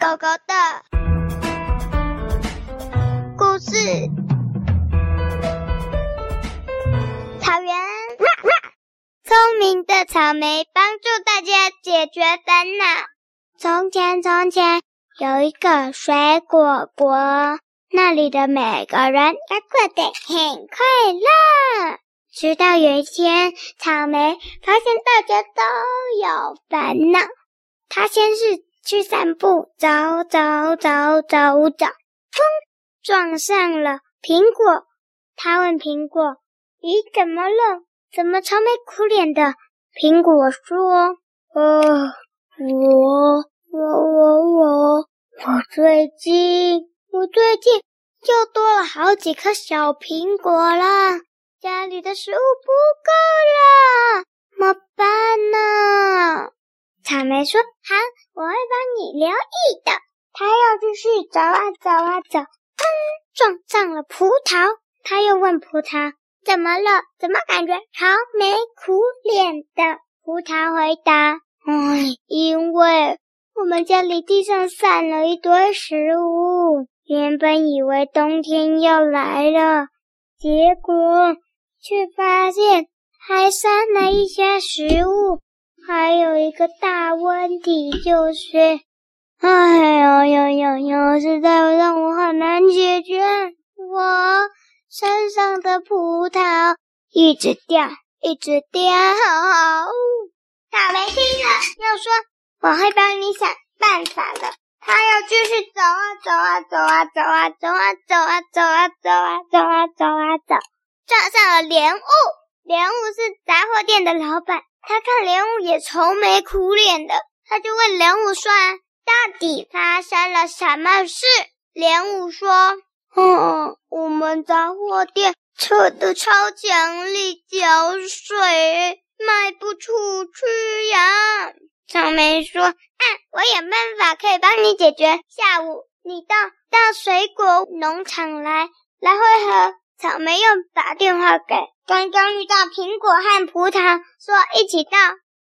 狗狗的故事。草原，聪明的草莓帮助大家解决烦恼。从前，从前有一个水果国，那里的每个人都过得很快乐。直到有一天，草莓发现大家都有烦恼。他先是去散步，走走走走走，砰，撞上了苹果。他问苹果：“咦，怎么了？怎么愁眉苦脸的？”苹果说：“呃，我我我我我最近我最近又多了好几颗小苹果了，家里的食物不够了，怎么办呢？”草莓说：“好，我会帮你留意的。”他又继续走啊走啊走，砰，撞上了葡萄。他又问葡萄：“怎么了？怎么感觉愁眉苦脸的？”葡萄回答：“唉，因为我们家里地上散了一堆食物，原本以为冬天要来了，结果却发现还散了一些食物。”还有一个大问题就是，哎呦呦呦呦，实在让我很难解决。我身上的葡萄一直掉，一直掉。草莓听了又说：“我会帮你想办法的。”他又继续走啊走啊走啊走啊走啊走啊走啊走啊走啊走啊走，撞上了莲雾。莲雾是杂货店的老板。他看莲雾也愁眉苦脸的，他就问莲雾说：“到底发生了什么事？”莲雾说：“嗯，我们杂货店撤的超强力胶水卖不出去呀。”草莓说：“啊，我有办法可以帮你解决。下午你到到水果农场来来会合。”草莓又打电话给刚刚遇到苹果和葡萄，说一起到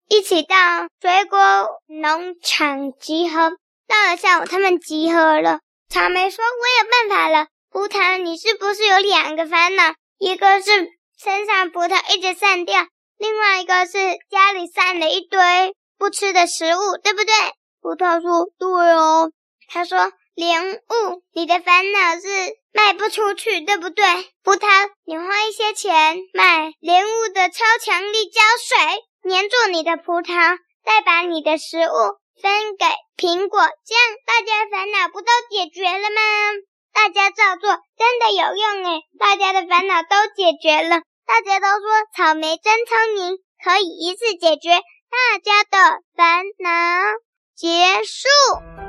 一起到水果农场集合。到了下午，他们集合了。草莓说：“我有办法了。”葡萄，你是不是有两个烦恼？一个是身上葡萄一直散掉，另外一个是家里散了一堆不吃的食物，对不对？葡萄说：“对哦。”他说。莲雾，你的烦恼是卖不出去，对不对？葡萄，你花一些钱买莲雾的超强力胶水，粘住你的葡萄，再把你的食物分给苹果，这样大家烦恼不都解决了吗？大家照做，真的有用诶，大家的烦恼都解决了，大家都说草莓真聪明，可以一次解决大家的烦恼。结束。